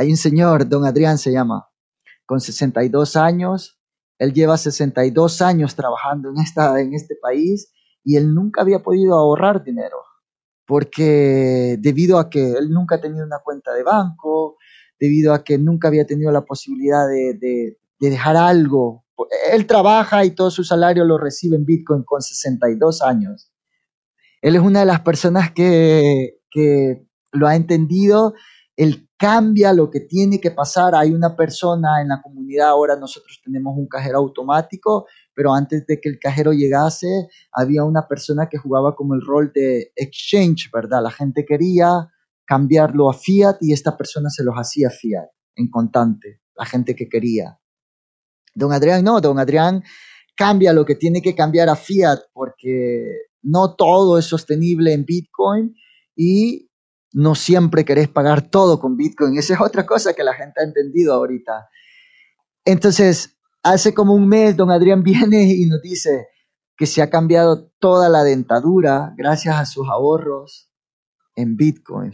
Hay un señor, don Adrián se llama, con 62 años. Él lleva 62 años trabajando en, esta, en este país y él nunca había podido ahorrar dinero porque debido a que él nunca ha tenido una cuenta de banco, debido a que nunca había tenido la posibilidad de, de, dejar algo. Él trabaja y todo su salario lo recibe en Bitcoin con 62 años. Él es una de las personas que, que lo ha entendido. Él cambia lo que tiene que pasar. Hay una persona en la comunidad, ahora nosotros tenemos un cajero automático, pero antes de que el cajero llegase, había una persona que jugaba como el rol de exchange, ¿verdad? La gente quería cambiarlo a fiat y esta persona se los hacía fiat en contante, la gente que quería. Don Adrián no, don Adrián cambia lo que tiene que cambiar a fiat porque no todo es sostenible en Bitcoin y no siempre querés pagar todo con Bitcoin. Esa es otra cosa que la gente ha entendido ahorita. Entonces, hace como un mes, don Adrián viene y nos dice que se ha cambiado toda la dentadura gracias a sus ahorros en Bitcoin.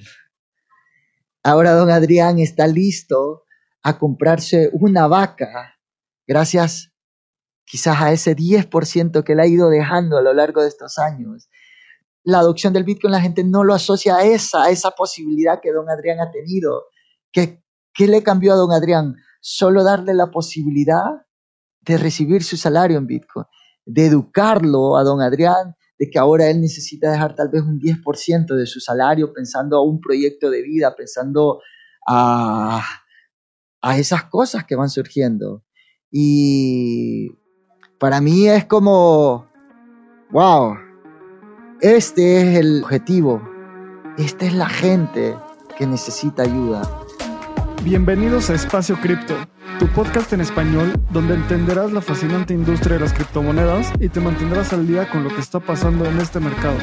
Ahora don Adrián está listo a comprarse una vaca gracias quizás a ese 10% que le ha ido dejando a lo largo de estos años. La adopción del Bitcoin la gente no lo asocia a esa, a esa posibilidad que don Adrián ha tenido. ¿Qué, ¿Qué le cambió a don Adrián? Solo darle la posibilidad de recibir su salario en Bitcoin, de educarlo a don Adrián de que ahora él necesita dejar tal vez un 10% de su salario pensando a un proyecto de vida, pensando a, a esas cosas que van surgiendo. Y para mí es como, wow, este es el objetivo, esta es la gente que necesita ayuda. Bienvenidos a Espacio Cripto tu podcast en español donde entenderás la fascinante industria de las criptomonedas y te mantendrás al día con lo que está pasando en este mercado.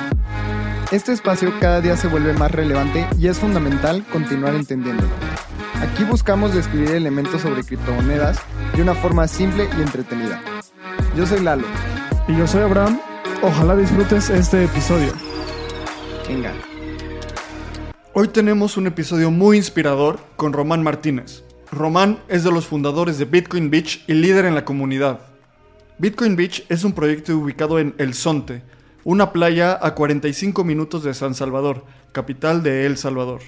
Este espacio cada día se vuelve más relevante y es fundamental continuar entendiéndolo. Aquí buscamos describir elementos sobre criptomonedas de una forma simple y entretenida. Yo soy Lalo. Y yo soy Abraham. Ojalá disfrutes este episodio. Venga. Hoy tenemos un episodio muy inspirador con Román Martínez, Román es de los fundadores de Bitcoin Beach y líder en la comunidad. Bitcoin Beach es un proyecto ubicado en El Sonte, una playa a 45 minutos de San Salvador, capital de El Salvador.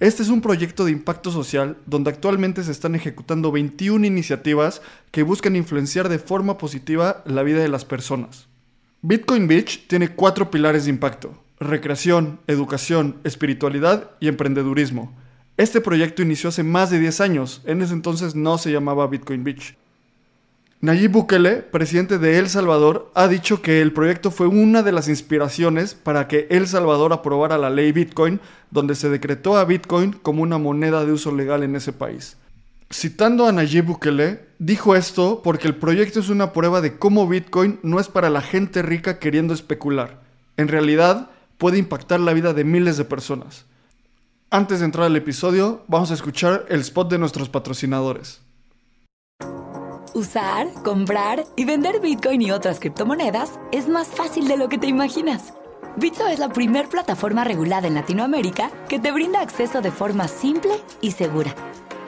Este es un proyecto de impacto social donde actualmente se están ejecutando 21 iniciativas que buscan influenciar de forma positiva la vida de las personas. Bitcoin Beach tiene cuatro pilares de impacto, recreación, educación, espiritualidad y emprendedurismo este proyecto inició hace más de 10 años, en ese entonces no se llamaba Bitcoin Beach. Nayib Bukele, presidente de El Salvador, ha dicho que el proyecto fue una de las inspiraciones para que El Salvador aprobara la ley Bitcoin, donde se decretó a Bitcoin como una moneda de uso legal en ese país. Citando a Nayib Bukele, dijo esto porque el proyecto es una prueba de cómo Bitcoin no es para la gente rica queriendo especular. En realidad, puede impactar la vida de miles de personas. Antes de entrar al episodio, vamos a escuchar el spot de nuestros patrocinadores. Usar, comprar y vender Bitcoin y otras criptomonedas es más fácil de lo que te imaginas. Bitso es la primer plataforma regulada en Latinoamérica que te brinda acceso de forma simple y segura.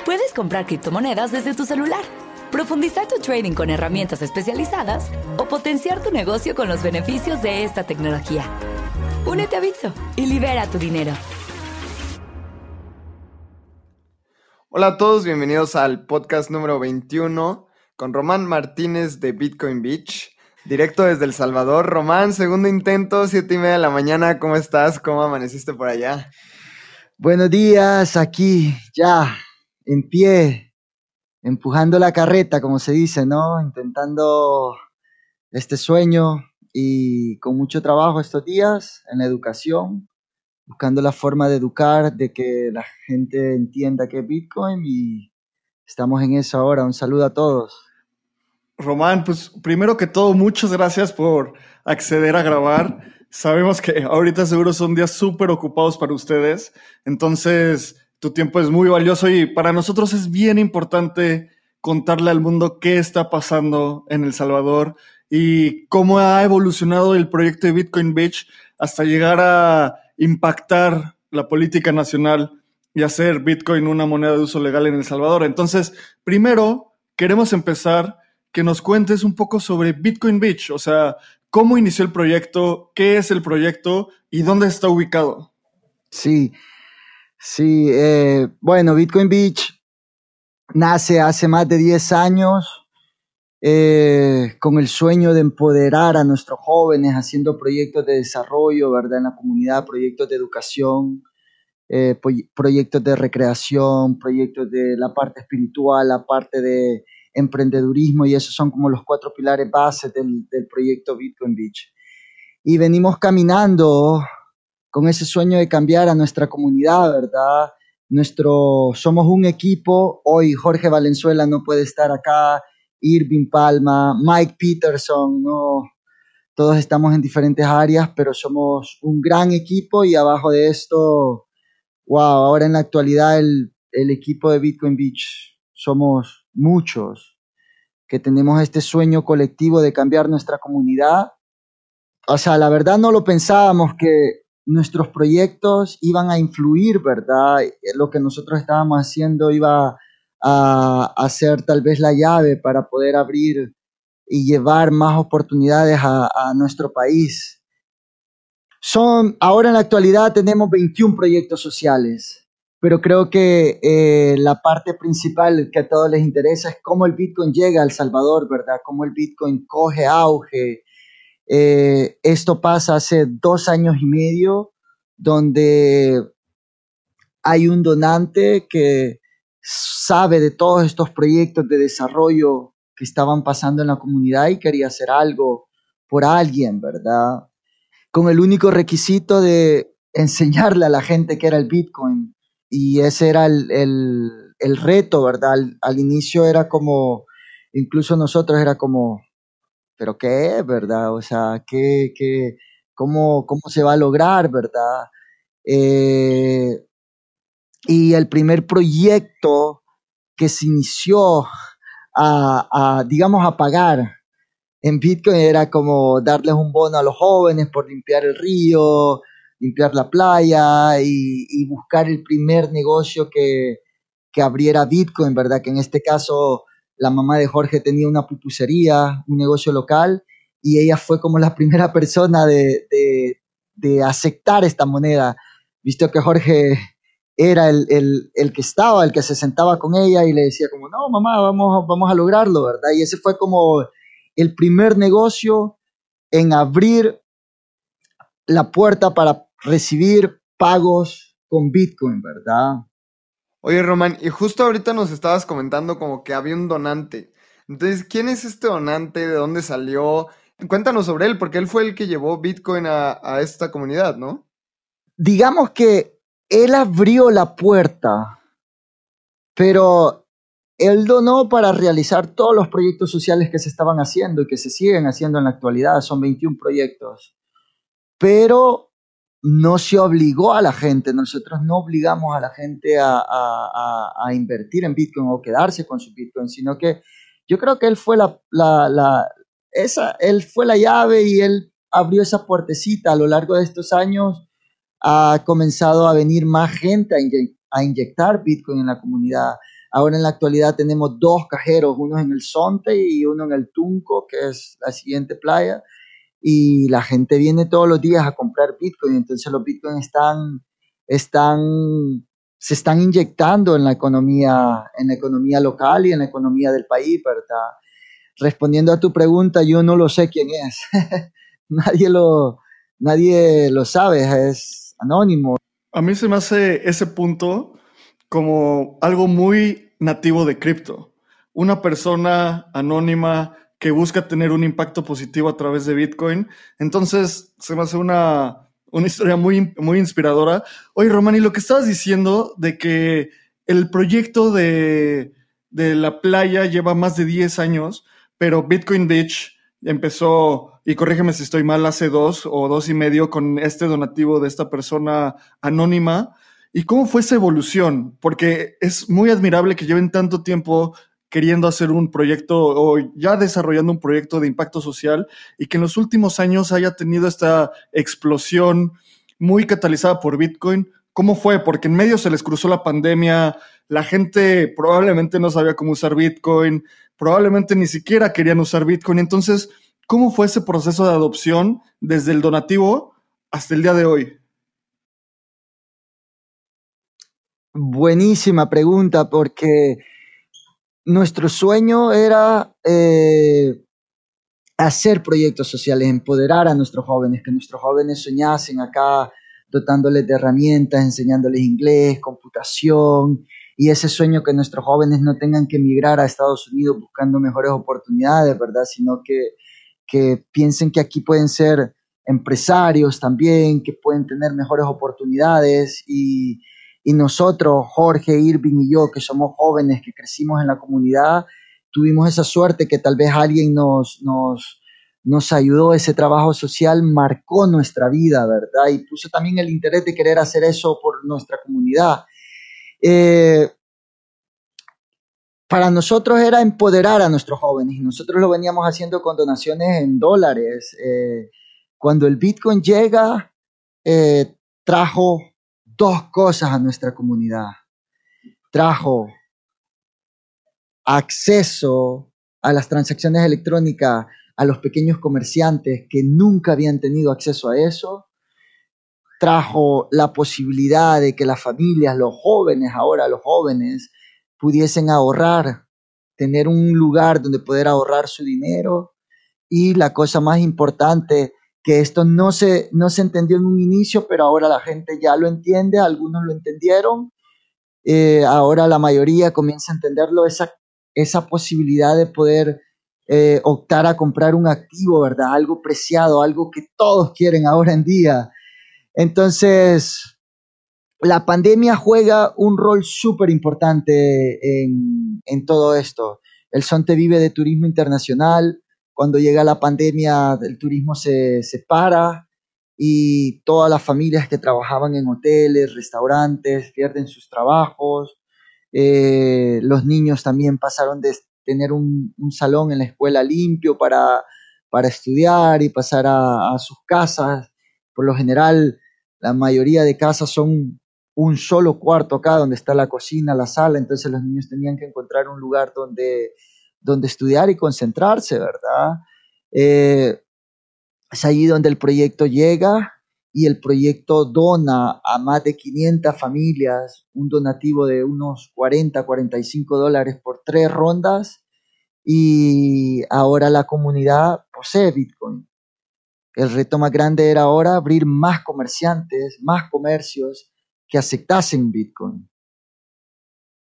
Puedes comprar criptomonedas desde tu celular, profundizar tu trading con herramientas especializadas o potenciar tu negocio con los beneficios de esta tecnología. Únete a Bitso y libera tu dinero. Hola a todos, bienvenidos al podcast número 21 con Román Martínez de Bitcoin Beach, directo desde El Salvador. Román, segundo intento, siete y media de la mañana, ¿cómo estás? ¿Cómo amaneciste por allá? Buenos días, aquí ya, en pie, empujando la carreta, como se dice, ¿no? Intentando este sueño y con mucho trabajo estos días en la educación, buscando la forma de educar, de que la gente entienda qué es Bitcoin y estamos en eso ahora. Un saludo a todos. Román, pues primero que todo, muchas gracias por acceder a grabar. Sabemos que ahorita seguro son días súper ocupados para ustedes, entonces tu tiempo es muy valioso y para nosotros es bien importante contarle al mundo qué está pasando en El Salvador y cómo ha evolucionado el proyecto de Bitcoin Beach hasta llegar a impactar la política nacional y hacer Bitcoin una moneda de uso legal en El Salvador. Entonces, primero, queremos empezar que nos cuentes un poco sobre Bitcoin Beach, o sea, cómo inició el proyecto, qué es el proyecto y dónde está ubicado. Sí, sí, eh, bueno, Bitcoin Beach nace hace más de 10 años eh, con el sueño de empoderar a nuestros jóvenes haciendo proyectos de desarrollo, ¿verdad? En la comunidad, proyectos de educación, eh, proyectos de recreación, proyectos de la parte espiritual, la parte de emprendedurismo y esos son como los cuatro pilares bases del, del proyecto Bitcoin Beach. Y venimos caminando con ese sueño de cambiar a nuestra comunidad, ¿verdad? Nuestro, somos un equipo, hoy Jorge Valenzuela no puede estar acá, Irving Palma, Mike Peterson, no, todos estamos en diferentes áreas, pero somos un gran equipo y abajo de esto wow, ahora en la actualidad el, equipo de Bitcoin Beach somos muchos que tenemos este sueño colectivo de cambiar nuestra comunidad. O sea, la verdad no lo pensábamos que nuestros proyectos iban a influir, ¿verdad? Lo que nosotros estábamos haciendo iba a, a ser tal vez la llave para poder abrir y llevar más oportunidades a, a nuestro país. Son, ahora en la actualidad tenemos 21 proyectos sociales, pero creo que eh, la parte principal que a todos les interesa es cómo el Bitcoin llega a El Salvador, ¿verdad? Cómo el Bitcoin coge auge. Eh, esto pasa hace dos años y medio, donde hay un donante que sabe de todos estos proyectos de desarrollo que estaban pasando en la comunidad y quería hacer algo por alguien, ¿verdad? con el único requisito de enseñarle a la gente que era el Bitcoin. Y ese era el, reto, ¿verdad? Al, inicio era como, incluso nosotros era como, ¿pero qué, verdad? O sea, ¿qué, qué, cómo, cómo se va a lograr, verdad? Eh, y el primer proyecto que se inició a, digamos, a pagar en Bitcoin era como darles un bono a los jóvenes por limpiar el río, limpiar la playa y, buscar el primer negocio que, abriera Bitcoin, ¿verdad? Que en este caso la mamá de Jorge tenía una pupusería, un negocio local, y ella fue como la primera persona de, aceptar esta moneda, visto que Jorge era el, que estaba, el que se sentaba con ella y le decía como, no, mamá, vamos, vamos a lograrlo, ¿verdad? Y ese fue como el primer negocio en abrir la puerta para recibir pagos con Bitcoin, ¿verdad? Oye, Román, y justo ahorita nos estabas comentando como que había un donante. Entonces, ¿quién es este donante? ¿De dónde salió? Cuéntanos sobre él, porque él fue el que llevó Bitcoin a, a esta comunidad, ¿no? Digamos que él abrió la puerta, pero él donó para realizar todos los proyectos sociales que se estaban haciendo y que se siguen haciendo en la actualidad. Son 21 proyectos. Pero no se obligó a la gente, nosotros no obligamos a la gente a, invertir en Bitcoin o quedarse con su Bitcoin, sino que yo creo que él fue la, esa, él fue la llave y él abrió esa puertecita a lo largo de estos años. Ha comenzado a venir más gente a inyectar Bitcoin en la comunidad Ahora en la actualidad tenemos dos cajeros, uno en el Sonte y uno en el Tunco, que es la siguiente playa, y la gente viene todos los días a comprar Bitcoin, entonces los Bitcoin están, están, se están inyectando en la economía, en la economía local y en la economía del país, ¿verdad? Respondiendo a tu pregunta, yo no lo sé quién es. nadie lo, nadie lo sabe, es anónimo. A mí se me hace ese punto como algo muy nativo de cripto. Una persona anónima que busca tener un impacto positivo a través de Bitcoin. Entonces, se me hace una, una historia muy, muy inspiradora. Oye, Romani, lo que estabas diciendo de que el proyecto de, de la playa lleva más de 10 años, pero Bitcoin Beach empezó, y corrígeme si estoy mal, hace dos o dos y medio con este donativo de esta persona anónima. ¿Y cómo fue esa evolución? Porque es muy admirable que lleven tanto tiempo queriendo hacer un proyecto o ya desarrollando un proyecto de impacto social y que en los últimos años haya tenido esta explosión muy catalizada por Bitcoin. ¿Cómo fue? Porque en medio se les cruzó la pandemia, la gente probablemente no sabía cómo usar Bitcoin, probablemente ni siquiera querían usar Bitcoin. Entonces, ¿cómo fue ese proceso de adopción desde el donativo hasta el día de hoy? Buenísima pregunta, porque nuestro sueño era eh, hacer proyectos sociales, empoderar a nuestros jóvenes, que nuestros jóvenes soñasen acá dotándoles de herramientas, enseñándoles inglés, computación, y ese sueño que nuestros jóvenes no tengan que emigrar a Estados Unidos buscando mejores oportunidades, ¿verdad? Sino que, que piensen que aquí pueden ser empresarios también, que pueden tener mejores oportunidades y, y nosotros, Jorge, Irving y yo, que somos jóvenes, que crecimos en la comunidad, tuvimos esa suerte que tal vez alguien nos, nos, nos ayudó, ese trabajo social marcó nuestra vida, ¿verdad? Y puso también el interés de querer hacer eso por nuestra comunidad. Eh, para nosotros era empoderar a nuestros jóvenes y nosotros lo veníamos haciendo con donaciones en dólares. Eh, cuando el Bitcoin llega, eh, trajo dos cosas a nuestra comunidad. Trajo acceso a las transacciones electrónicas a los pequeños comerciantes que nunca habían tenido acceso a eso. Trajo la posibilidad de que las familias, los jóvenes, ahora los jóvenes, pudiesen ahorrar, tener un lugar donde poder ahorrar su dinero. Y la cosa más importante, que esto no se, no se entendió en un inicio, pero ahora la gente ya lo entiende, algunos lo entendieron, eh, ahora la mayoría comienza a entenderlo, esa, esa posibilidad de poder eh, optar a comprar un activo, ¿verdad? Algo preciado, algo que todos quieren ahora en día. Entonces, la pandemia juega un rol súper importante en, en, todo esto. El Sonte vive de turismo internacional. Cuando llega la pandemia, el turismo se separa y todas las familias que trabajaban en hoteles, restaurantes, pierden sus trabajos. Eh, los niños también pasaron de tener un, salón en la escuela limpio para, para estudiar y pasar a, sus casas. Por lo general, la mayoría de casas son un solo cuarto acá donde está la cocina, la sala, entonces los niños tenían que encontrar un lugar donde, donde estudiar y concentrarse, ¿verdad? Eh, es allí donde el proyecto llega y el proyecto dona a más de 500 familias un donativo de unos 40, 45 dólares por tres rondas y ahora la comunidad posee Bitcoin. El reto más grande era ahora abrir más comerciantes, más comercios que aceptasen Bitcoin.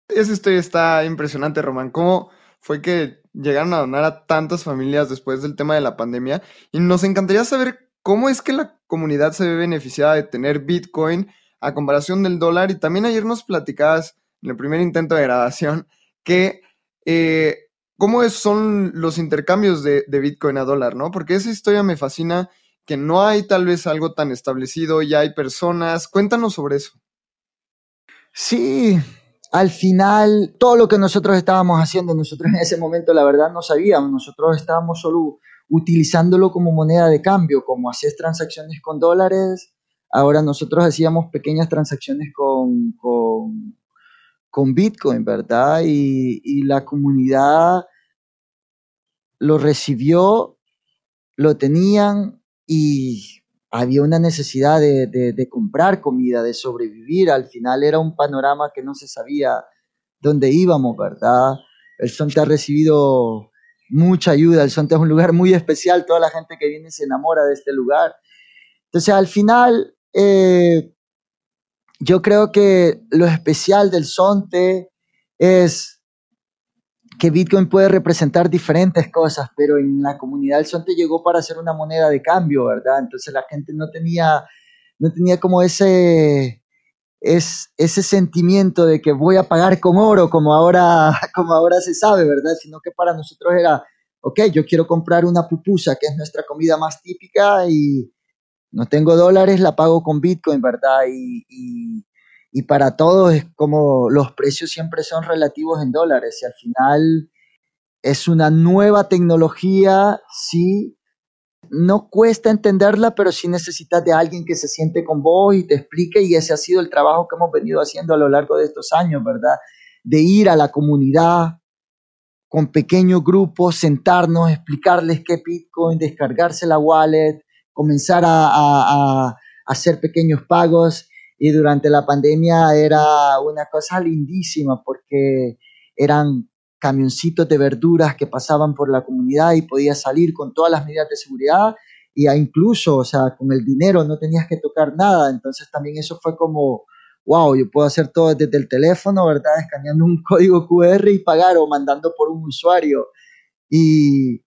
Esa historia está impresionante, Román. ¿Cómo fue que llegaron a donar a tantas familias después del tema de la pandemia? Y nos encantaría saber cómo es que la comunidad se ve beneficiada de tener Bitcoin a comparación del dólar. Y también ayer nos platicabas en el primer intento de grabación que eh, cómo son los intercambios de, Bitcoin a dólar, ¿no? Porque esa historia me fascina, que no hay tal vez algo tan establecido, ya hay personas. Cuéntanos sobre eso. Sí, al final, todo lo que nosotros estábamos haciendo, nosotros en ese momento la verdad no sabíamos, nosotros estábamos solo utilizándolo como moneda de cambio, como hacías transacciones con dólares, ahora nosotros hacíamos pequeñas transacciones con, con, Bitcoin, ¿verdad? Y, la comunidad lo recibió, lo tenían y había una necesidad de, comprar comida, de sobrevivir. Al final era un panorama que no se sabía dónde íbamos, ¿verdad? El Sonte ha recibido mucha ayuda. El Sonte es un lugar muy especial, toda la gente que viene se enamora de este lugar. Entonces, al final, eh, yo creo que lo especial del Sonte es que Bitcoin puede representar diferentes cosas, pero en la comunidad del Sonte llegó para ser una moneda de cambio, ¿verdad? Entonces la gente no tenía, no tenía como ese, es, ese sentimiento de que voy a pagar con oro, como ahora, como ahora se sabe, ¿verdad? Sino que para nosotros era, ok, yo quiero comprar una pupusa, que es nuestra comida más típica, y no tengo dólares, la pago con Bitcoin, ¿verdad? Y, y, y para todos es como los precios siempre son relativos en dólares, y al final es una nueva tecnología, sí, no cuesta entenderla, pero sí necesitas de alguien que se siente con vos y te explique, y ese ha sido el trabajo que hemos venido haciendo a lo largo de estos años, ¿verdad? De ir a la comunidad con pequeños grupos, sentarnos, explicarles qué Bitcoin, descargarse la wallet, comenzar a, hacer pequeños pagos. Y durante la pandemia era una cosa lindísima porque eran camioncitos de verduras que pasaban por la comunidad y podías salir con todas las medidas de seguridad y incluso, o sea, con el dinero no tenías que tocar nada. Entonces también eso fue como, wow, yo puedo hacer todo desde el teléfono, ¿verdad? Escaneando un código QR y pagar o mandando por un usuario. Y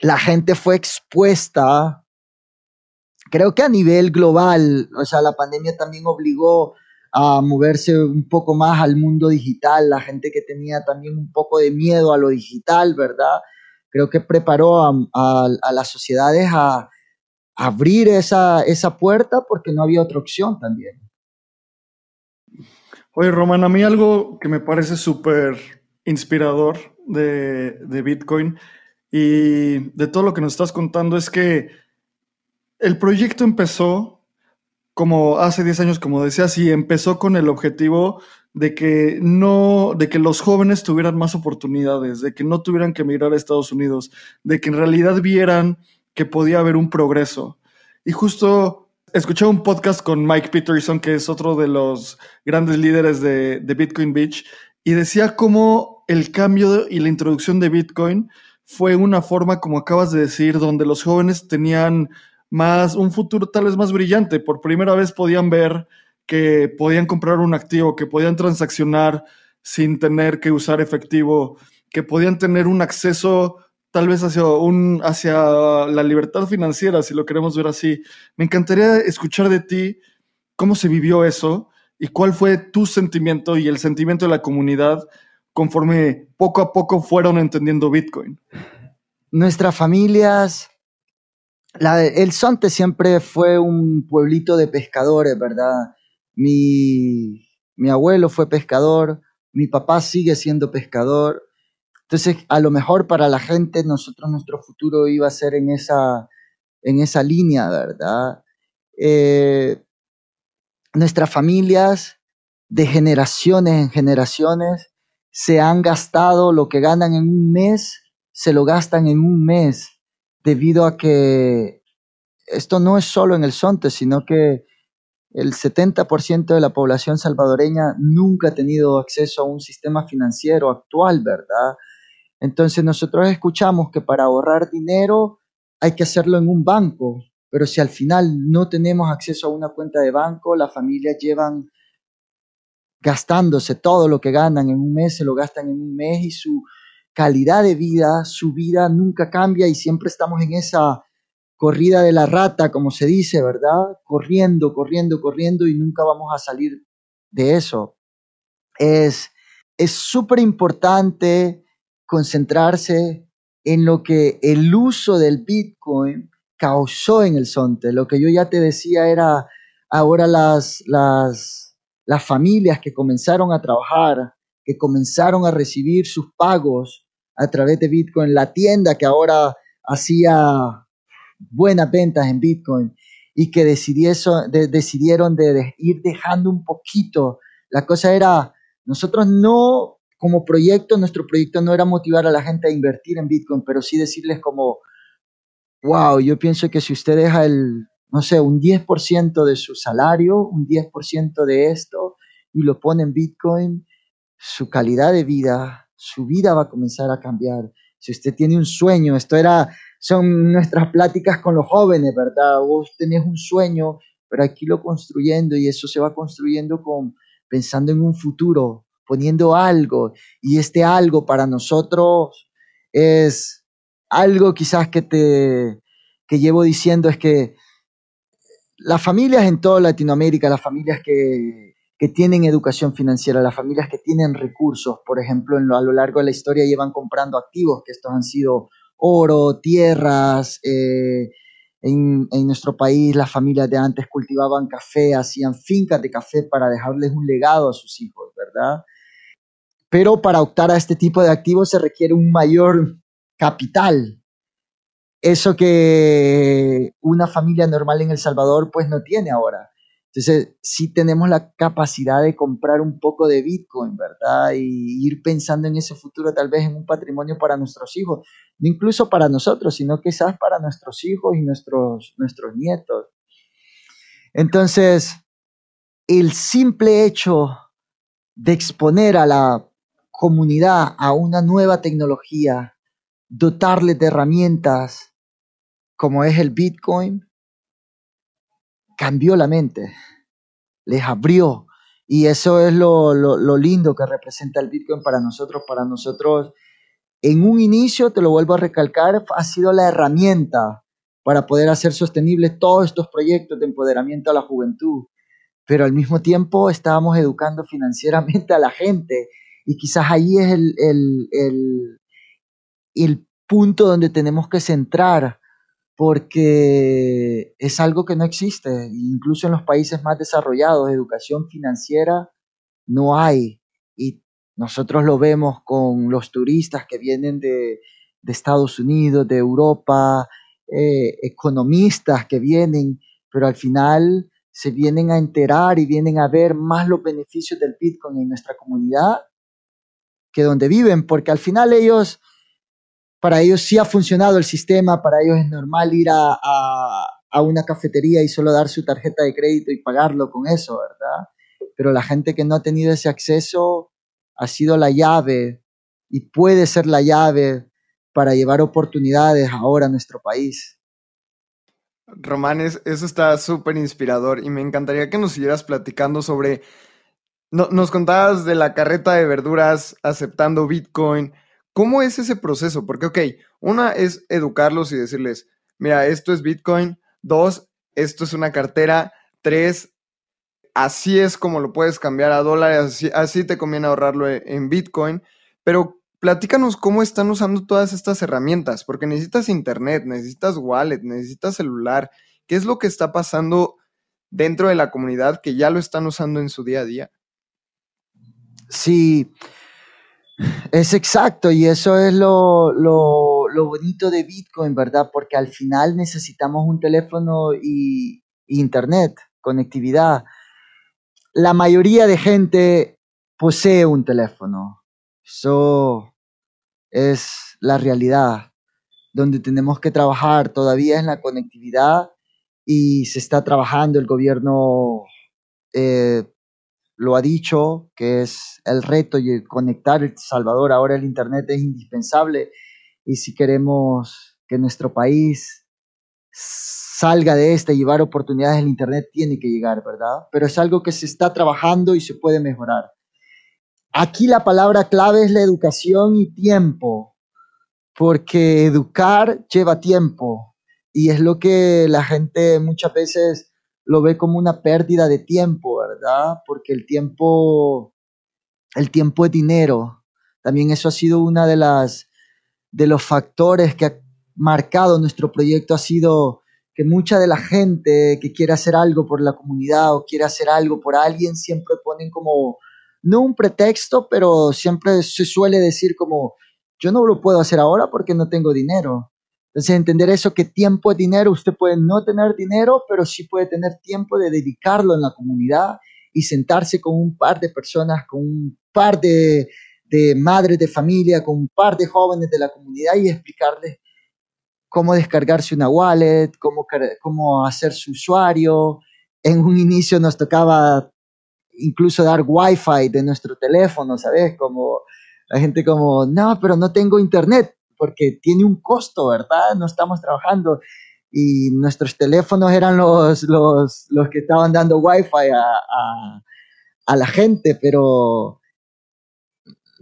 la gente fue expuesta, creo que a nivel global, o sea, la pandemia también obligó a moverse un poco más al mundo digital, la gente que tenía también un poco de miedo a lo digital, ¿verdad? Creo que preparó a, las sociedades a, abrir esa, esa puerta porque no había otra opción también. Oye, Román, a mí algo que me parece súper inspirador de, de, Bitcoin y de todo lo que nos estás contando es que el proyecto empezó como hace 10 años, como decías, y empezó con el objetivo de que no, de que los jóvenes tuvieran más oportunidades, de que no tuvieran que emigrar a Estados Unidos, de que en realidad vieran que podía haber un progreso. Y justo escuché un podcast con Mike Peterson, que es otro de los grandes líderes de, Bitcoin Beach, y decía cómo el cambio y la introducción de Bitcoin fue una forma, como acabas de decir, donde los jóvenes tenían más, un futuro tal vez más brillante. Por primera vez podían ver que podían comprar un activo, que podían transaccionar sin tener que usar efectivo, que podían tener un acceso tal vez hacia, un, hacia la libertad financiera, si lo queremos ver así. Me encantaría escuchar de ti cómo se vivió eso y cuál fue tu sentimiento y el sentimiento de la comunidad conforme poco a poco fueron entendiendo Bitcoin. Nuestras familias, el Sonte siempre fue un pueblito de pescadores, ¿verdad? Mi, mi abuelo fue pescador, mi papá sigue siendo pescador, entonces, a lo mejor para la gente, nosotros, nuestro futuro iba a ser en esa, en esa línea, ¿verdad? Eh, nuestras familias, de generaciones en generaciones, se han gastado lo que ganan en un mes, se lo gastan en un mes, debido a que esto no es solo en el Sonte, sino que el 70% de la población salvadoreña nunca ha tenido acceso a un sistema financiero actual, ¿verdad? Entonces nosotros escuchamos que para ahorrar dinero hay que hacerlo en un banco, pero si al final no tenemos acceso a una cuenta de banco, las familias llevan gastándose todo lo que ganan en un mes, se lo gastan en un mes y su calidad de vida, su vida nunca cambia y siempre estamos en esa corrida de la rata, como se dice, ¿verdad? Corriendo, corriendo, corriendo y nunca vamos a salir de eso. Es súper importante concentrarse en lo que el uso del Bitcoin causó en el Sonte. Lo que yo ya te decía era ahora las, las, las familias que comenzaron a trabajar, que comenzaron a recibir sus pagos a través de Bitcoin, la tienda que ahora hacía buenas ventas en Bitcoin y que decidieron de ir dejando un poquito. La cosa era, nosotros no como proyecto, nuestro proyecto no era motivar a la gente a invertir en Bitcoin, pero sí decirles como, wow, yo pienso que si usted deja el, no sé, un 10% de su salario, un 10% de esto, y lo pone en Bitcoin, su calidad de vida, su vida va a comenzar a cambiar. Si usted tiene un sueño, esto era, son nuestras pláticas con los jóvenes, ¿verdad? Vos tenés un sueño, pero aquí lo construyendo y eso se va construyendo con, pensando en un futuro, poniendo algo y este algo para nosotros es algo quizás que te que llevo diciendo es que las familias en toda Latinoamérica, las familias que, tienen educación financiera, las familias que tienen recursos, por ejemplo, a lo largo de la historia llevan comprando activos, que estos han sido oro, tierras, eh, en, en, nuestro país las familias de antes cultivaban café, hacían fincas de café para dejarles un legado a sus hijos, ¿verdad? pero para optar a este tipo de activos se requiere un mayor capital. eso que una familia normal en El Salvador pues no tiene ahora. Entonces, sí tenemos la capacidad de comprar un poco de Bitcoin, ¿verdad? Y ir pensando en ese futuro, tal vez en un patrimonio para nuestros hijos, no incluso para nosotros, sino quizás para nuestros hijos y nuestros, nuestros nietos. Entonces, el simple hecho de exponer a la comunidad a una nueva tecnología, dotarle de herramientas como es el Bitcoin, cambió la mente, les abrió. Y eso es lo, lo, lindo que representa el Bitcoin para nosotros. Para nosotros, en un inicio, te lo vuelvo a recalcar, ha sido la herramienta para poder hacer sostenibles todos estos proyectos de empoderamiento a la juventud. Pero al mismo tiempo estábamos educando financieramente a la gente. Y quizás ahí es el, el, el, el punto donde tenemos que centrar porque es algo que no existe. Incluso en los países más desarrollados, educación financiera no hay. Y nosotros lo vemos con los turistas que vienen de, Estados Unidos, de Europa, eh, economistas que vienen, pero al final se vienen a enterar y vienen a ver más los beneficios del Bitcoin en nuestra comunidad que donde viven, porque al final ellos para ellos sí ha funcionado el sistema, para ellos es normal ir a, a, una cafetería y solo dar su tarjeta de crédito y pagarlo con eso, ¿verdad? Pero la gente que no ha tenido ese acceso ha sido la llave y puede ser la llave para llevar oportunidades ahora a nuestro país. Román, eso está súper inspirador y me encantaría que nos siguieras platicando sobre, nos contabas de la carreta de verduras aceptando Bitcoin, ¿Cómo es ese proceso? Porque, ok, una es educarlos y decirles, mira, esto es Bitcoin. Dos, esto es una cartera. Tres, así es como lo puedes cambiar a dólares, así, te conviene ahorrarlo e, en Bitcoin. Pero platícanos cómo están usando todas estas herramientas, porque necesitas internet, necesitas wallet, necesitas celular. ¿Qué es lo que está pasando dentro de la comunidad que ya lo están usando en su día a día? Sí, es exacto, y eso es lo, lo, bonito de Bitcoin, ¿verdad? Porque al final necesitamos un teléfono y, internet, conectividad. La mayoría de gente posee un teléfono. Eso es la realidad. Donde tenemos que trabajar todavía en la conectividad y se está trabajando el gobierno eh, lo ha dicho, que es el reto y conectar El Salvador. Ahora el Internet es indispensable y si queremos que nuestro país salga de esta y llevar oportunidades, el Internet tiene que llegar, ¿verdad? Pero es algo que se está trabajando y se puede mejorar. Aquí la palabra clave es la educación y tiempo, porque educar lleva tiempo y es lo que la gente muchas veces lo ve como una pérdida de tiempo, ¿verdad? Porque el tiempo, el tiempo es dinero. También eso ha sido una de de los factores que ha marcado nuestro proyecto ha sido que mucha de la gente que quiere hacer algo por la comunidad o quiere hacer algo por alguien siempre ponen como no un pretexto, pero siempre se suele decir como yo no lo puedo hacer ahora porque no tengo dinero. Entonces, entender eso, que tiempo es dinero, usted puede no tener dinero, pero sí puede tener tiempo de dedicarlo en la comunidad y sentarse con un par de personas, con un par de, madres de familia, con un par de jóvenes de la comunidad y explicarles cómo descargarse una wallet, cómo, cómo hacer su usuario. En un inicio nos tocaba incluso dar wifi de nuestro teléfono, ¿sabes? Como la gente como, no, pero no tengo internet porque tiene un costo, ¿verdad? No estamos trabajando y nuestros teléfonos eran los, los, los que estaban dando wifi a, a, a, la gente, pero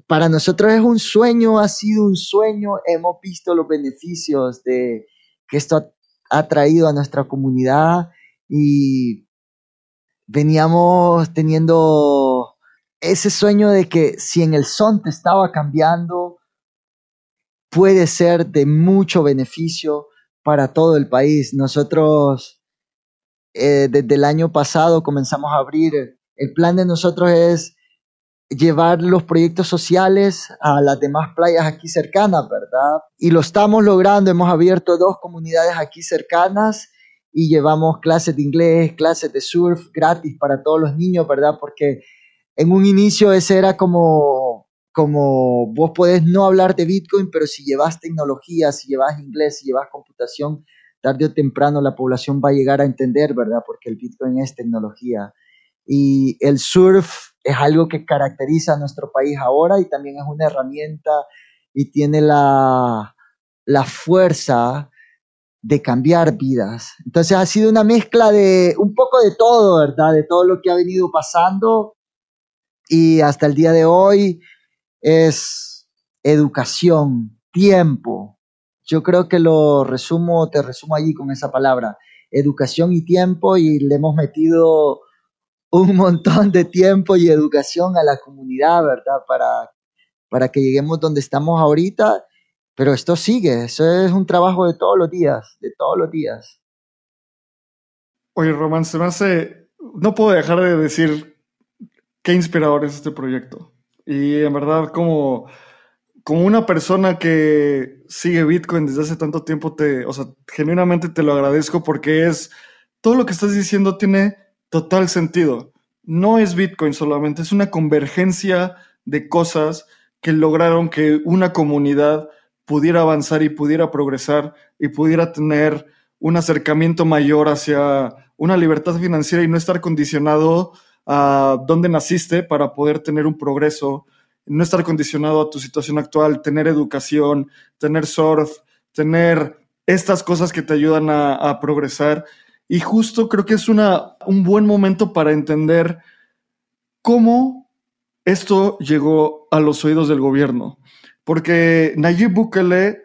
para nosotros es un sueño, ha sido un sueño, hemos visto los beneficios de que esto ha traído a nuestra comunidad y veníamos teniendo ese sueño de que si en el son te estaba cambiando, puede ser de mucho beneficio para todo el país. Nosotros eh, desde el año pasado comenzamos a abrir, el plan de nosotros es llevar los proyectos sociales a las demás playas aquí cercanas, ¿verdad? Y lo estamos logrando, hemos abierto dos comunidades aquí cercanas y llevamos clases de inglés, clases de surf gratis para todos los niños, ¿verdad? Porque en un inicio ese era como, como vos podés no hablar de Bitcoin, pero si llevas tecnología, si llevas inglés, si llevas computación, tarde o temprano la población va a llegar a entender, ¿verdad? Porque el Bitcoin es tecnología. Y el surf es algo que caracteriza a nuestro país ahora y también es una herramienta y tiene la, la fuerza de cambiar vidas. Entonces ha sido una mezcla de un poco de todo, ¿verdad? De todo lo que ha venido pasando y hasta el día de hoy es educación, tiempo. Yo creo que lo resumo, te resumo allí con esa palabra, educación y tiempo y le hemos metido un montón de tiempo y educación a la comunidad, ¿verdad? Para, para que lleguemos donde estamos ahorita, pero esto sigue, eso es un trabajo de todos los días, de todos los días. Oye, Román, se me hace, no puedo dejar de decir qué inspirador es este proyecto. Y en verdad, como, una persona que sigue Bitcoin desde hace tanto tiempo, te, o sea, genuinamente te lo agradezco porque es, todo lo que estás diciendo tiene total sentido. No es Bitcoin solamente, es una convergencia de cosas que lograron que una comunidad pudiera avanzar y pudiera progresar y pudiera tener un acercamiento mayor hacia una libertad financiera y no estar condicionado a dónde naciste para poder tener un progreso, no estar condicionado a tu situación actual, tener educación, tener surf, tener estas cosas que te ayudan a, progresar y justo creo que es una, un buen momento para entender cómo esto llegó a los oídos del gobierno. Porque Nayib Bukele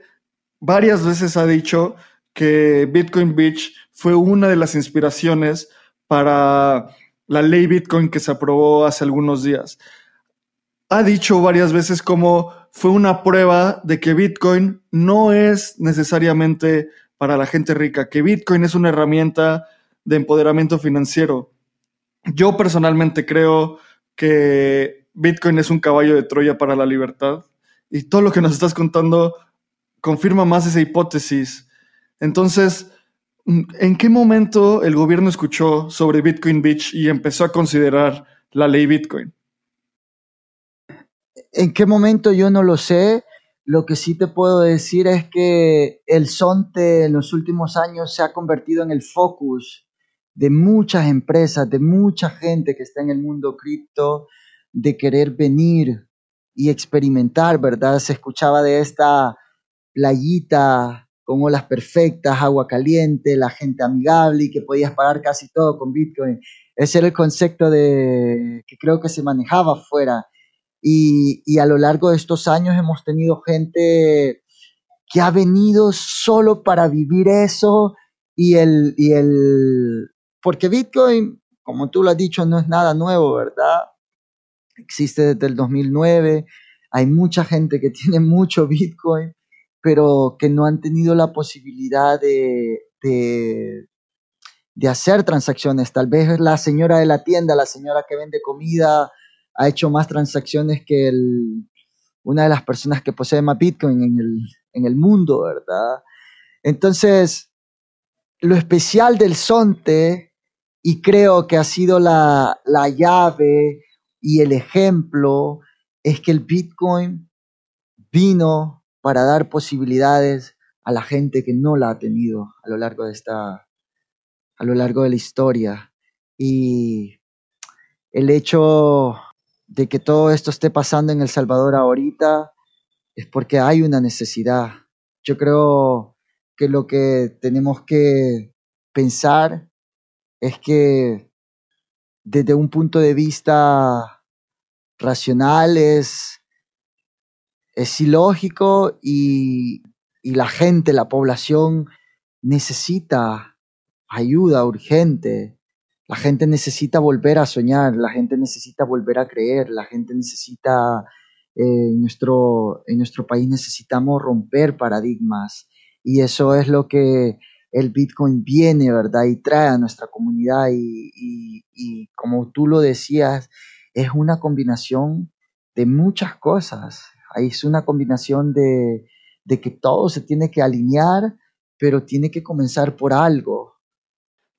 varias veces ha dicho que Bitcoin Beach fue una de las inspiraciones para la ley Bitcoin que se aprobó hace algunos días. Ha dicho varias veces como fue una prueba de que Bitcoin no es necesariamente para la gente rica, que Bitcoin es una herramienta de empoderamiento financiero. Yo personalmente creo que Bitcoin es un caballo de Troya para la libertad y todo lo que nos estás contando confirma más esa hipótesis. Entonces, ¿en qué momento el gobierno escuchó sobre Bitcoin Beach y empezó a considerar la ley Bitcoin? ¿En qué momento yo no lo sé? Lo que sí te puedo decir es que el Sonte en los últimos años se ha convertido en el focus de muchas empresas, de mucha gente que está en el mundo cripto, de querer venir y experimentar, ¿verdad? Se escuchaba de esta playita con olas perfectas, agua caliente, la gente amigable y que podías pagar casi todo con Bitcoin. Ese era el concepto de, que creo que se manejaba afuera. Y, a lo largo de estos años hemos tenido gente que ha venido solo para vivir eso y el, y el, porque Bitcoin, como tú lo has dicho, no es nada nuevo, ¿verdad? Existe desde el 2009, hay mucha gente que tiene mucho Bitcoin, pero que no han tenido la posibilidad de, de, hacer transacciones. Tal vez la señora de la tienda, la señora que vende comida, ha hecho más transacciones que el, una de las personas que posee más Bitcoin en el, en el mundo, ¿verdad? Entonces, lo especial del Sonte, y creo que ha sido la, la llave y el ejemplo, es que el Bitcoin vino para dar posibilidades a la gente que no la ha tenido a lo largo de esta, a lo largo de la historia. Y el hecho de que todo esto esté pasando en El Salvador ahorita es porque hay una necesidad. Yo creo que lo que tenemos que pensar es que desde un punto de vista racional es, es ilógico y, y la gente, la población necesita ayuda urgente la gente necesita volver a soñar, la gente necesita volver a creer, la gente necesita, eh, en, nuestro, en nuestro país necesitamos romper paradigmas y eso es lo que el Bitcoin viene, ¿verdad? Y trae a nuestra comunidad y, y como tú lo decías, es una combinación de muchas cosas. Es una combinación de, de que todo se tiene que alinear, pero tiene que comenzar por algo.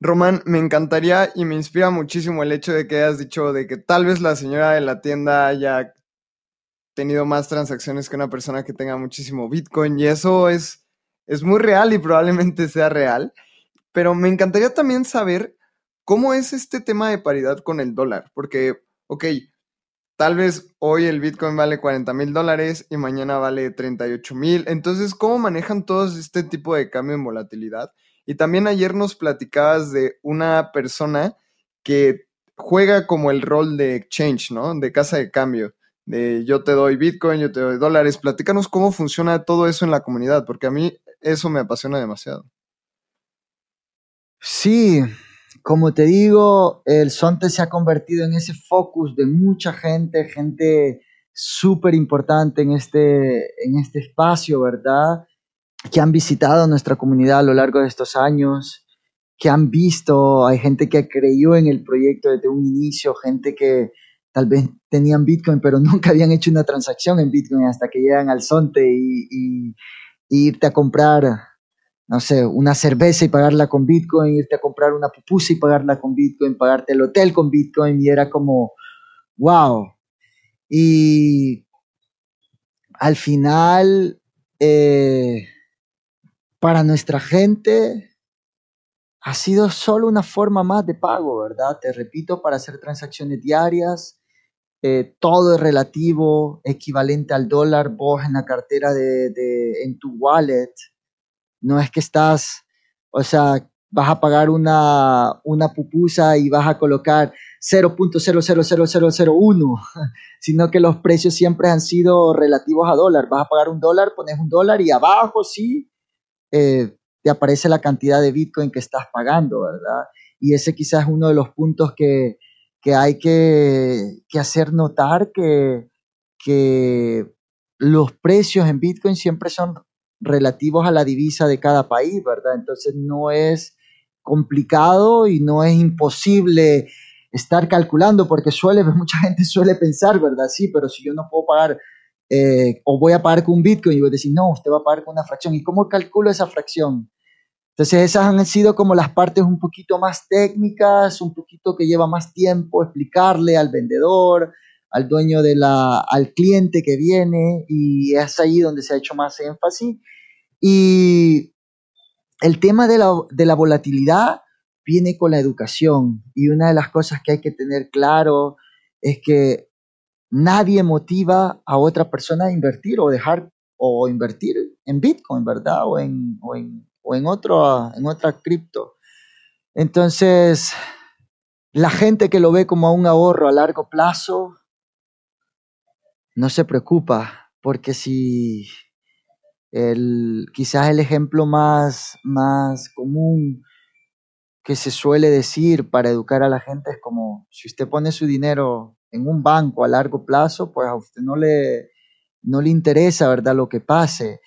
Román, me encantaría y me inspira muchísimo el hecho de que hayas dicho de que tal vez la señora de la tienda haya tenido más transacciones que una persona que tenga muchísimo Bitcoin y eso es, es muy real y probablemente sea real. Pero me encantaría también saber cómo es este tema de paridad con el dólar, porque, ok, tal vez hoy el Bitcoin vale 40 mil dólares y mañana vale 38 mil. Entonces, ¿cómo manejan todos este tipo de cambio en volatilidad? Y también ayer nos platicabas de una persona que juega como el rol de exchange, ¿no? De casa de cambio. De yo te doy Bitcoin, yo te doy dólares. Platícanos cómo funciona todo eso en la comunidad, porque a mí eso me apasiona demasiado. Sí, como te digo, el Sonte se ha convertido en ese focus de mucha gente, gente súper importante en este, en este espacio, ¿verdad? Que han visitado nuestra comunidad a lo largo de estos años, que han visto, hay gente que creyó en el proyecto desde un inicio, gente que tal vez tenían Bitcoin, pero nunca habían hecho una transacción en Bitcoin hasta que llegan al Sonte y, y irte a comprar no sé, una cerveza y pagarla con Bitcoin, irte a comprar una pupusa y pagarla con Bitcoin, pagarte el hotel con Bitcoin y era como, wow. Y al final, eh, para nuestra gente, ha sido solo una forma más de pago, ¿verdad? Te repito, para hacer transacciones diarias, eh, todo es relativo, equivalente al dólar, vos en la cartera de, en tu wallet, no es que estás, o sea, vas a pagar una, una pupusa y vas a colocar 0.000001, sino que los precios siempre han sido relativos a dólar. Vas a pagar un dólar, pones un dólar y abajo sí eh, te aparece la cantidad de Bitcoin que estás pagando, ¿verdad? Y ese quizás es uno de los puntos que, que hay que, que, hacer notar que, que los precios en Bitcoin siempre son relativos a la divisa de cada país, ¿verdad? Entonces no es complicado y no es imposible estar calculando, porque suele, mucha gente suele pensar, ¿verdad? Sí, pero si yo no puedo pagar eh, o voy a pagar con un Bitcoin, y voy a decir, no, usted va a pagar con una fracción. ¿Y cómo calculo esa fracción? Entonces esas han sido como las partes un poquito más técnicas, un poquito que lleva más tiempo explicarle al vendedor, al dueño de la, al cliente que viene y es ahí donde se ha hecho más énfasis. Y el tema de la, de la volatilidad viene con la educación y una de las cosas que hay que tener claro es que nadie motiva a otra persona a invertir o dejar o invertir en Bitcoin, ¿verdad? O en, o en, o en, otro, en otra cripto. Entonces, la gente que lo ve como un ahorro a largo plazo no se preocupa, porque si el, quizás el ejemplo más, más común que se suele decir para educar a la gente es como si usted pone su dinero en un banco a largo plazo, pues a usted no le, no le interesa, ¿verdad?, lo que pase.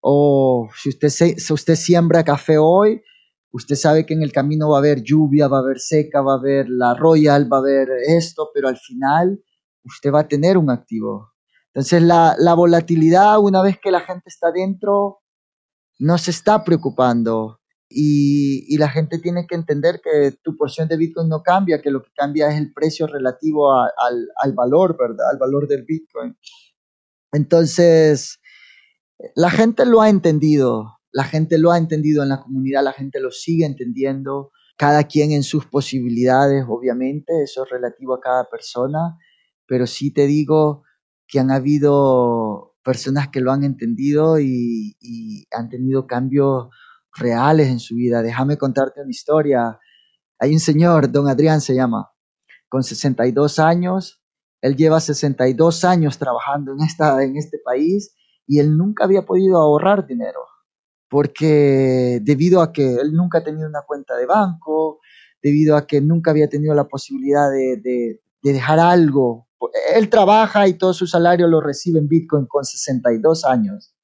O si usted, si usted siembra café hoy, usted sabe que en el camino va a haber lluvia, va a haber seca, va a haber la royal, va a haber esto, pero al final usted va a tener un activo. Entonces la, la volatilidad, una vez que la gente está dentro, no se está preocupando. Y, y, la gente tiene que entender que tu porción de Bitcoin no cambia, que lo que cambia es el precio relativo al, al, valor, ¿verdad? Al valor del Bitcoin. Entonces, la gente lo ha entendido, la gente lo ha entendido en la comunidad, la gente lo sigue entendiendo, cada quien en sus posibilidades, obviamente, eso es relativo a cada persona, pero sí te digo, que han habido personas que lo han entendido y, han tenido cambios reales en su vida. Déjame contarte una historia. Hay un señor, don Adrián se llama, con 62 años. Él lleva 62 años trabajando en, esta, en este país y él nunca había podido ahorrar dinero porque debido a que él nunca ha tenido una cuenta de banco, debido a que nunca había tenido la posibilidad de dejar algo él trabaja y todo su salario lo recibe en Bitcoin con 62 años.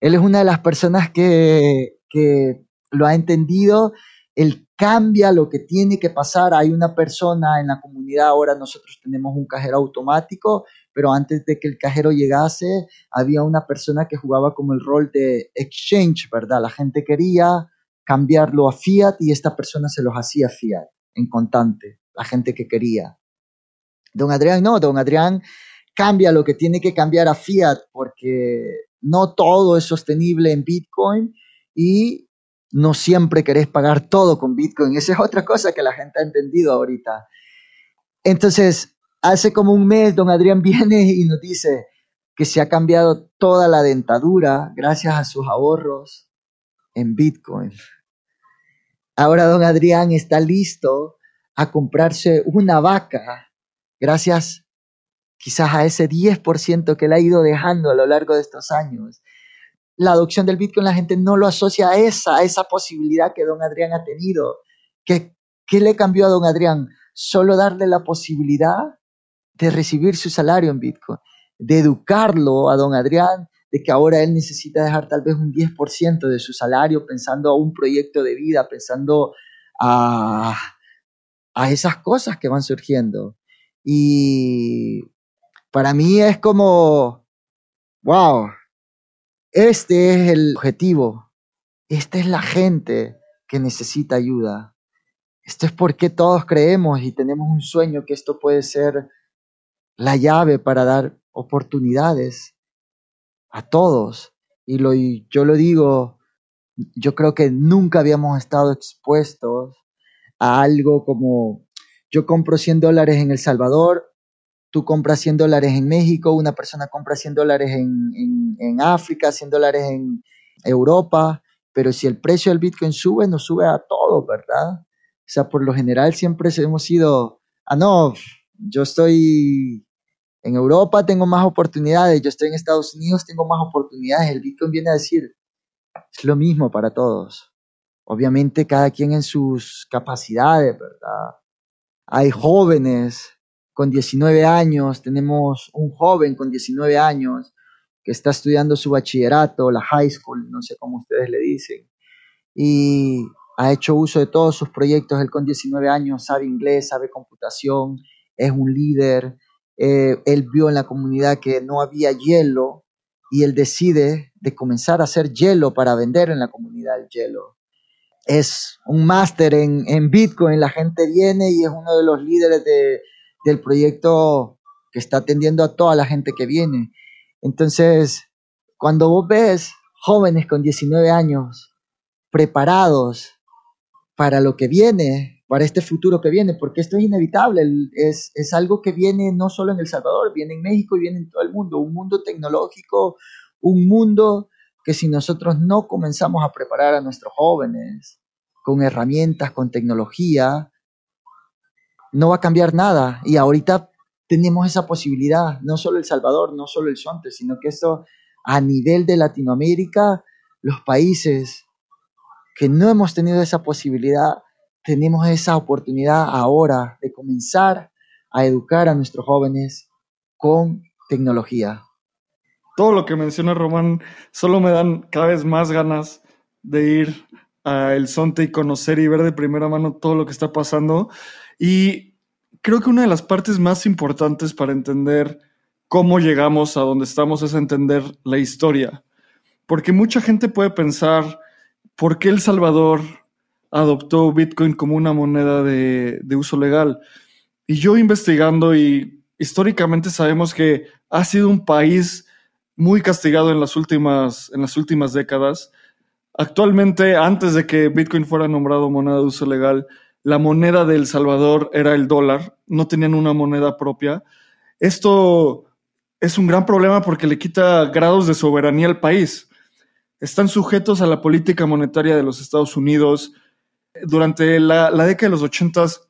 Él es una de las personas que, que lo ha entendido. Él cambia lo que tiene que pasar. Hay una persona en la comunidad, ahora nosotros tenemos un cajero automático, pero antes de que el cajero llegase, había una persona que jugaba como el rol de exchange, ¿verdad? La gente quería cambiarlo a fiat y esta persona se los hacía fiat en contante, la gente que quería. Don Adrián no, don Adrián cambia lo que tiene que cambiar a fiat porque no todo es sostenible en Bitcoin y no siempre querés pagar todo con Bitcoin. Esa es otra cosa que la gente ha entendido ahorita. Entonces, hace como un mes, don Adrián viene y nos dice que se ha cambiado toda la dentadura gracias a sus ahorros en Bitcoin. Ahora don Adrián está listo a comprarse una vaca gracias quizás a ese 10% que le ha ido dejando a lo largo de estos años. La adopción del Bitcoin la gente no lo asocia a esa, a esa posibilidad que don Adrián ha tenido. ¿Qué, ¿Qué le cambió a don Adrián? Solo darle la posibilidad de recibir su salario en Bitcoin, de educarlo a don Adrián de que ahora él necesita dejar tal vez un 10% de su salario pensando a un proyecto de vida, pensando a, a esas cosas que van surgiendo. Y para mí es como, wow, este es el objetivo, esta es la gente que necesita ayuda. Esto es porque todos creemos y tenemos un sueño que esto puede ser la llave para dar oportunidades a todos. Y, lo, yo lo digo, yo creo que nunca habíamos estado expuestos a algo como yo compro 100 dólares en El Salvador, tú compras 100 dólares en México, una persona compra 100 dólares en, en, África, 100 dólares en Europa, pero si el precio del Bitcoin sube, nos sube a todos, ¿verdad? O sea, por lo general siempre hemos sido, ah, no, yo estoy en Europa tengo más oportunidades, yo estoy en Estados Unidos, tengo más oportunidades. El Bitcoin viene a decir, es lo mismo para todos. Obviamente cada quien en sus capacidades, ¿verdad? Hay jóvenes con 19 años, tenemos un joven con 19 años que está estudiando su bachillerato, la high school, no sé cómo ustedes le dicen, y ha hecho uso de todos sus proyectos. Él con 19 años sabe inglés, sabe computación, es un líder, eh, él vio en la comunidad que no había hielo y él decide de comenzar a hacer hielo para vender en la comunidad el hielo. Es un máster en, en, Bitcoin, la gente viene y es uno de los líderes de, del proyecto que está atendiendo a toda la gente que viene. Entonces, cuando vos ves jóvenes con 19 años preparados para lo que viene, para este futuro que viene, porque esto es inevitable, es, es algo que viene no solo en El Salvador, viene en México y viene en todo el mundo, un mundo tecnológico, un mundo que si nosotros no comenzamos a preparar a nuestros jóvenes con herramientas, con tecnología, no va a cambiar nada. Y ahorita tenemos esa posibilidad, no solo El Salvador, no solo el Sonte, sino que esto a nivel de Latinoamérica, los países que no hemos tenido esa posibilidad, tenemos esa oportunidad ahora de comenzar a educar a nuestros jóvenes con tecnología. Todo lo que menciona Román solo me dan cada vez más ganas de ir a El Sonte y conocer y ver de primera mano todo lo que está pasando. Y creo que una de las partes más importantes para entender cómo llegamos a donde estamos es entender la historia. Porque mucha gente puede pensar, ¿por qué El Salvador adoptó Bitcoin como una moneda de, uso legal. Y yo investigando y históricamente sabemos que ha sido un país muy castigado en las últimas, en las últimas décadas. Actualmente, antes de que Bitcoin fuera nombrado moneda de uso legal, la moneda de El Salvador era el dólar, no tenían una moneda propia. Esto es un gran problema porque le quita grados de soberanía al país. Están sujetos a la política monetaria de los Estados Unidos, durante la, década de los ochentas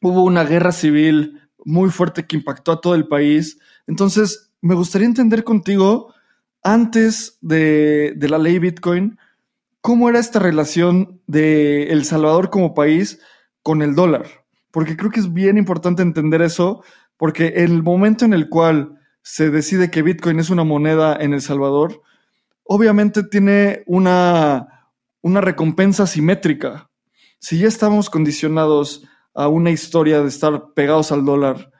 hubo una guerra civil muy fuerte que impactó a todo el país. Entonces, me gustaría entender contigo, antes de, la ley Bitcoin, cómo era esta relación de El Salvador como país con el dólar. Porque creo que es bien importante entender eso, porque el momento en el cual se decide que Bitcoin es una moneda en El Salvador, obviamente tiene una, una recompensa simétrica si ya estamos condicionados a una historia de estar pegados al dólar,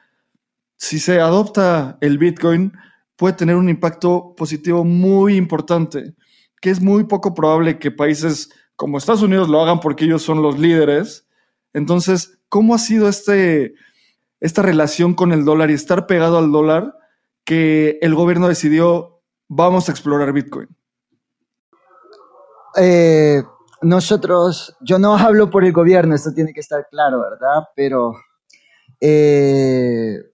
si se adopta el Bitcoin, puede tener un impacto positivo muy importante, que es muy poco probable que países como Estados Unidos lo hagan porque ellos son los líderes. Entonces, ¿cómo ha sido este, esta relación con el dólar y estar pegado al dólar que el gobierno decidió, vamos a explorar Bitcoin? Eh, nosotros, yo no hablo por el gobierno, esto tiene que estar claro, ¿verdad? Pero eh,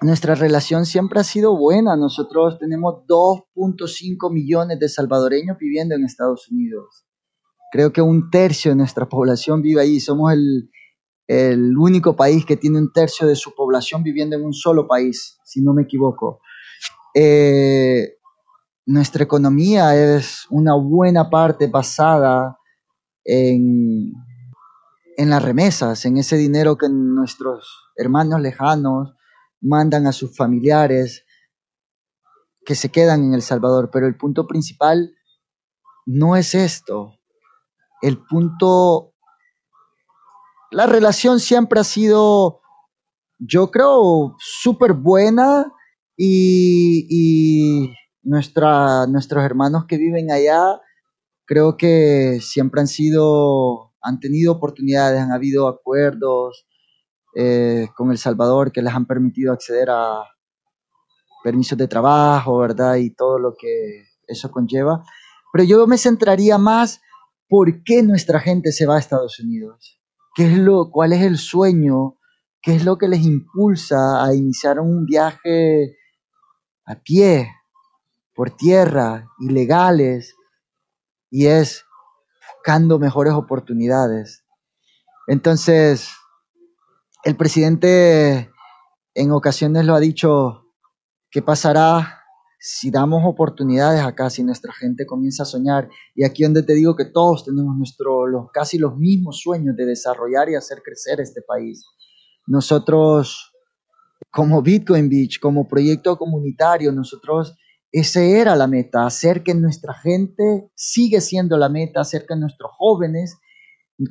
nuestra relación siempre ha sido buena. Nosotros tenemos 2.5 millones de salvadoreños viviendo en Estados Unidos. Creo que un tercio de nuestra población vive ahí. Somos el, único país que tiene un tercio de su población viviendo en un solo país, si no me equivoco. Eh, nuestra economía es una buena parte basada en las remesas, en ese dinero que nuestros hermanos lejanos mandan a sus familiares que se quedan en El Salvador. Pero el punto principal no es esto. El punto, la relación siempre ha sido, yo creo, súper buena y, y nuestra, nuestros hermanos que viven allá, creo que siempre han sido, han tenido oportunidades, han habido acuerdos eh, con El Salvador que les han permitido acceder a permisos de trabajo, ¿verdad? Y todo lo que eso conlleva. Pero yo me centraría más por qué nuestra gente se va a Estados Unidos. ¿Qué es lo, ¿Cuál es el sueño? ¿Qué es lo que les impulsa a iniciar un viaje a pie, por tierra, ilegales, y es buscando mejores oportunidades. Entonces, el presidente en ocasiones lo ha dicho, ¿qué pasará si damos oportunidades acá, si nuestra gente comienza a soñar? Y aquí donde te digo que todos tenemos nuestro, los, casi los mismos sueños de desarrollar y hacer crecer este país. Nosotros, como Bitcoin Beach, como proyecto comunitario, nosotros esa era la meta, hacer que nuestra gente sigue siendo la meta, hacer que nuestros jóvenes,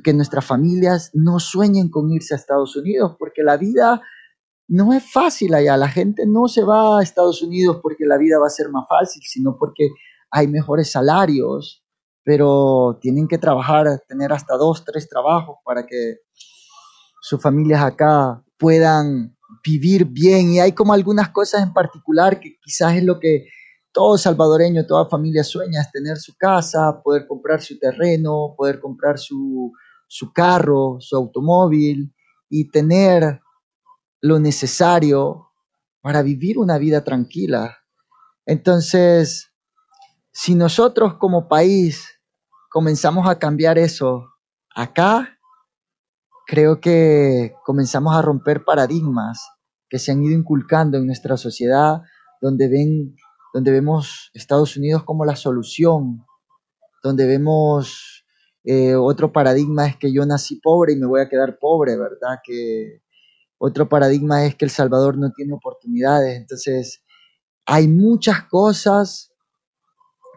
que nuestras familias no sueñen con irse a Estados Unidos, porque la vida no es fácil allá. La gente no se va a Estados Unidos porque la vida va a ser más fácil, sino porque hay mejores salarios, pero tienen que trabajar, tener hasta dos, tres trabajos para que sus familias acá puedan vivir bien. Y hay como algunas cosas en particular que quizás es lo que todo salvadoreño, toda familia sueña es tener su casa, poder comprar su terreno, poder comprar su, su carro, su automóvil y tener lo necesario para vivir una vida tranquila. Entonces, si nosotros como país comenzamos a cambiar eso acá, creo que comenzamos a romper paradigmas que se han ido inculcando en nuestra sociedad, donde ven donde vemos Estados Unidos como la solución, donde vemos eh, otro paradigma es que yo nací pobre y me voy a quedar pobre, ¿verdad? Que otro paradigma es que El Salvador no tiene oportunidades. Entonces, hay muchas cosas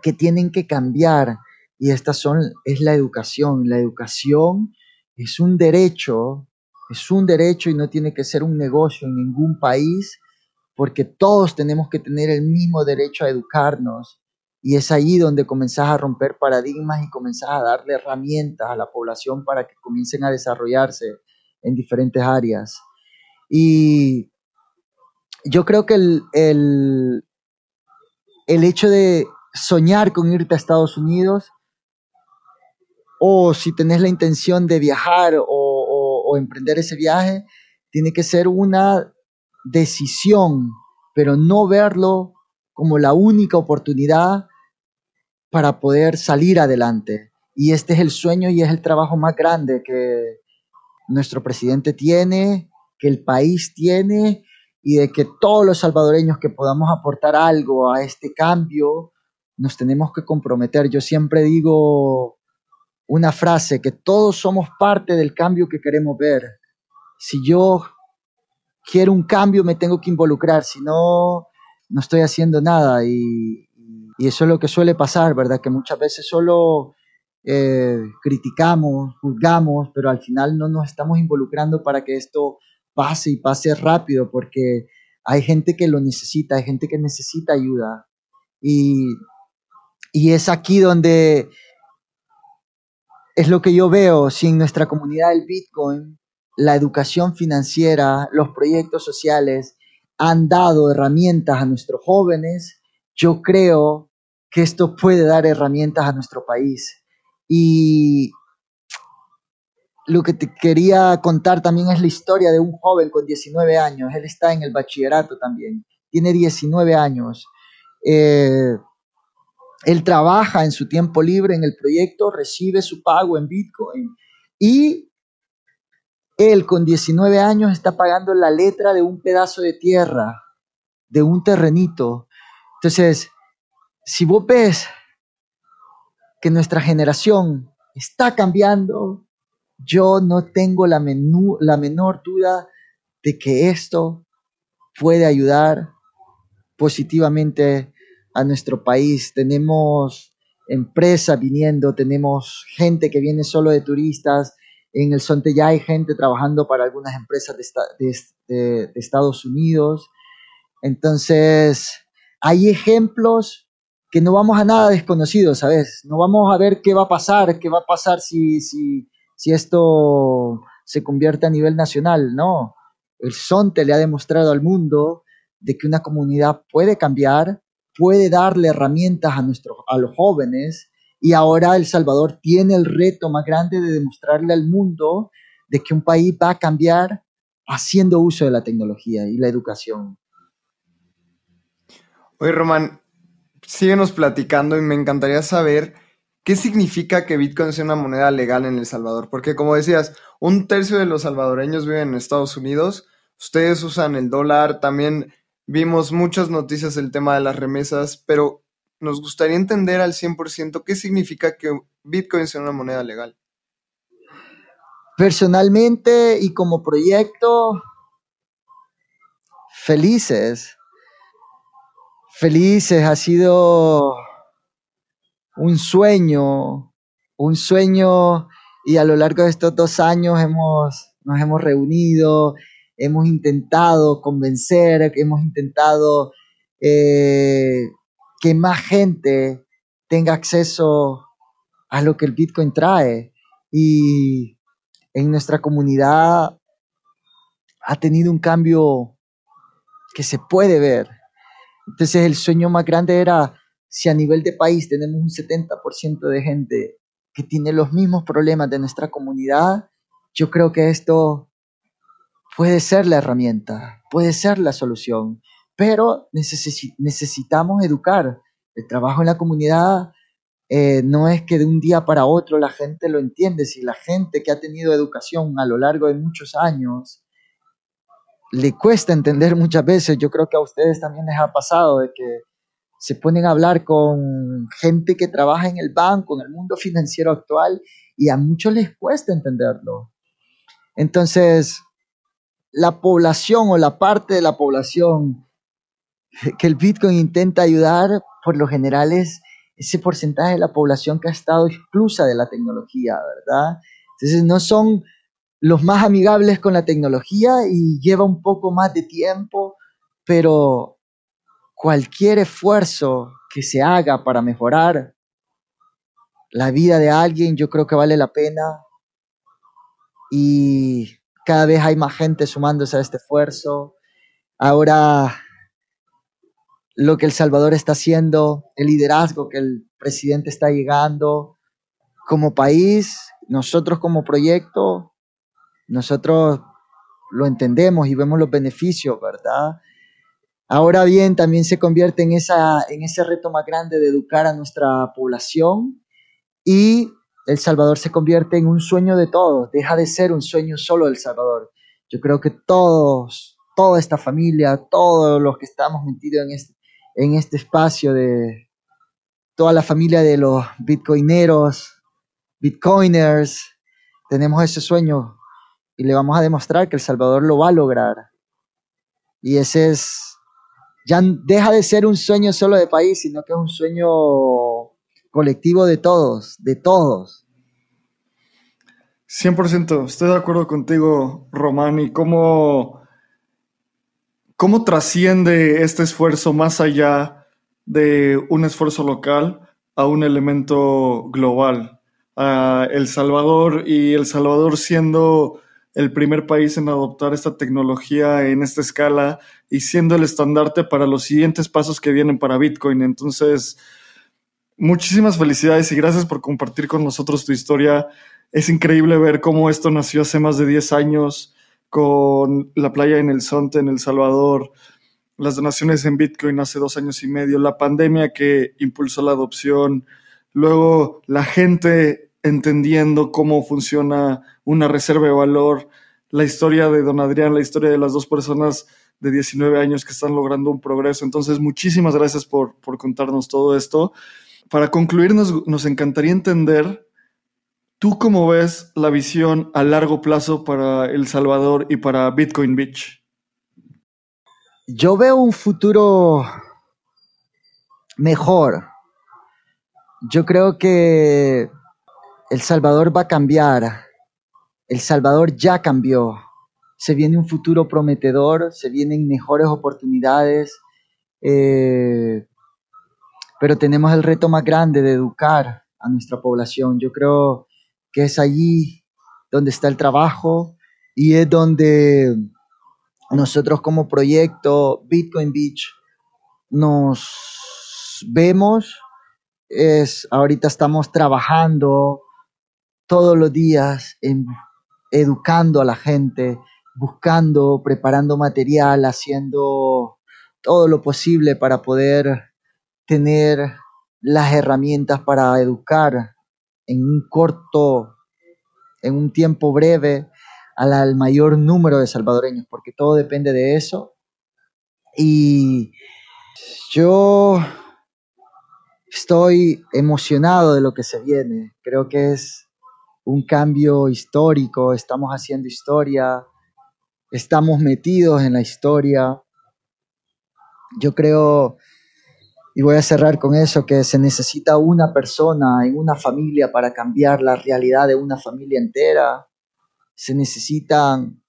que tienen que cambiar y estas son, es la educación. La educación es un derecho, es un derecho y no tiene que ser un negocio en ningún país porque todos tenemos que tener el mismo derecho a educarnos. Y es ahí donde comenzás a romper paradigmas y comenzás a darle herramientas a la población para que comiencen a desarrollarse en diferentes áreas. Y yo creo que el, el, el hecho de soñar con irte a Estados Unidos, o si tenés la intención de viajar o, o, o emprender ese viaje, tiene que ser una decisión, pero no verlo como la única oportunidad para poder salir adelante. Y este es el sueño y es el trabajo más grande que nuestro presidente tiene, que el país tiene y de que todos los salvadoreños que podamos aportar algo a este cambio, nos tenemos que comprometer. Yo siempre digo una frase, que todos somos parte del cambio que queremos ver. Si yo quiero un cambio, me tengo que involucrar, si no, no estoy haciendo nada. Y, eso es lo que suele pasar, ¿verdad? Que muchas veces solo eh, criticamos, juzgamos, pero al final no nos estamos involucrando para que esto pase y pase rápido, porque hay gente que lo necesita, hay gente que necesita ayuda. Y, y es aquí donde es lo que yo veo, si en nuestra comunidad del Bitcoin, la educación financiera, los proyectos sociales han dado herramientas a nuestros jóvenes, yo creo que esto puede dar herramientas a nuestro país. Y lo que te quería contar también es la historia de un joven con 19 años. Él está en el bachillerato también. Tiene 19 años. Eh, él trabaja en su tiempo libre en el proyecto, recibe su pago en Bitcoin y él con 19 años está pagando la letra de un pedazo de tierra, de un terrenito. Entonces, si vos ves que nuestra generación está cambiando, yo no tengo la, la menor duda de que esto puede ayudar positivamente a nuestro país. Tenemos empresas viniendo, tenemos gente que viene solo de turistas. En el Sonte ya hay gente trabajando para algunas empresas de, Estados Unidos. Entonces, hay ejemplos que no vamos a nada desconocidos, ¿sabes? No vamos a ver qué va a pasar, qué va a pasar si, si, si esto se convierte a nivel nacional, no. El Sonte le ha demostrado al mundo de que una comunidad puede cambiar, puede darle herramientas a, nuestros, a los jóvenes y ahora El Salvador tiene el reto más grande de demostrarle al mundo de que un país va a cambiar haciendo uso de la tecnología y la educación. Oye, Román, síguenos platicando y me encantaría saber qué significa que Bitcoin sea una moneda legal en El Salvador. Porque como decías, un tercio de los salvadoreños viven en Estados Unidos, ustedes usan el dólar, también Vimos muchas noticias del tema de las remesas, pero nos gustaría entender al 100% qué significa que Bitcoin sea una moneda legal. Personalmente y como proyecto, felices. Felices, ha sido un sueño, un sueño y a lo largo de estos dos años hemos, nos hemos reunido, hemos intentado convencer, hemos intentado eh, que más gente tenga acceso a lo que el Bitcoin trae. Y en nuestra comunidad ha tenido un cambio que se puede ver. Entonces el sueño más grande era si a nivel de país tenemos un 70% de gente que tiene los mismos problemas de nuestra comunidad, yo creo que esto puede ser la herramienta, puede ser la solución, pero necesitamos educar. El trabajo en la comunidad eh, no es que de un día para otro la gente lo entiende, si la gente que ha tenido educación a lo largo de muchos años le cuesta entender muchas veces, yo creo que a ustedes también les ha pasado de que se ponen a hablar con gente que trabaja en el banco, en el mundo financiero actual, y a muchos les cuesta entenderlo. Entonces, la población o la parte de la población que el Bitcoin intenta ayudar, por lo general es ese porcentaje de la población que ha estado exclusa de la tecnología, ¿verdad? Entonces no son los más amigables con la tecnología y lleva un poco más de tiempo, pero cualquier esfuerzo que se haga para mejorar la vida de alguien, yo creo que vale la pena. Y cada vez hay más gente sumándose a este esfuerzo. Ahora lo que El Salvador está haciendo, el liderazgo que el presidente está llegando como país, nosotros como proyecto, nosotros lo entendemos y vemos los beneficios, ¿verdad? Ahora bien, también se convierte en, esa, en ese reto más grande de educar a nuestra población y el Salvador se convierte en un sueño de todos, deja de ser un sueño solo del Salvador. Yo creo que todos, toda esta familia, todos los que estamos metidos en este, en este espacio de toda la familia de los bitcoineros, bitcoiners, tenemos ese sueño y le vamos a demostrar que El Salvador lo va a lograr. Y ese es, ya deja de ser un sueño solo de país, sino que es un sueño colectivo de todos, de todos. 100%, estoy de acuerdo contigo, Román, y cómo, ¿cómo trasciende este esfuerzo más allá de un esfuerzo local a un elemento global? A El Salvador y El Salvador siendo el primer país en adoptar esta tecnología en esta escala y siendo el estandarte para los siguientes pasos que vienen para Bitcoin. Entonces, muchísimas felicidades y gracias por compartir con nosotros tu historia. Es increíble ver cómo esto nació hace más de 10 años con la playa en el Sonte, en El Salvador, las donaciones en Bitcoin hace dos años y medio, la pandemia que impulsó la adopción, luego la gente entendiendo cómo funciona una reserva de valor, la historia de don Adrián, la historia de las dos personas de 19 años que están logrando un progreso. Entonces, muchísimas gracias por, por contarnos todo esto. Para concluir, nos, nos encantaría entender, ¿tú cómo ves la visión a largo plazo para El Salvador y para Bitcoin Beach? Yo veo un futuro mejor. Yo creo que El Salvador va a cambiar. El Salvador ya cambió. Se viene un futuro prometedor, se vienen mejores oportunidades, eh, pero tenemos el reto más grande de educar a nuestra población. Yo creo que es allí donde está el trabajo y es donde nosotros como proyecto Bitcoin Beach nos vemos. Es, ahorita estamos trabajando todos los días en educando a la gente, buscando, preparando material, haciendo todo lo posible para poder tener las herramientas para educar en un corto, en un tiempo breve, al, mayor número de salvadoreños, porque todo depende de eso. Y yo estoy emocionado de lo que se viene. Creo que es un cambio histórico, estamos haciendo historia, estamos metidos en la historia. Yo creo, y voy a cerrar con eso, que se necesita una persona en una familia para cambiar la realidad de una familia entera. Se necesitan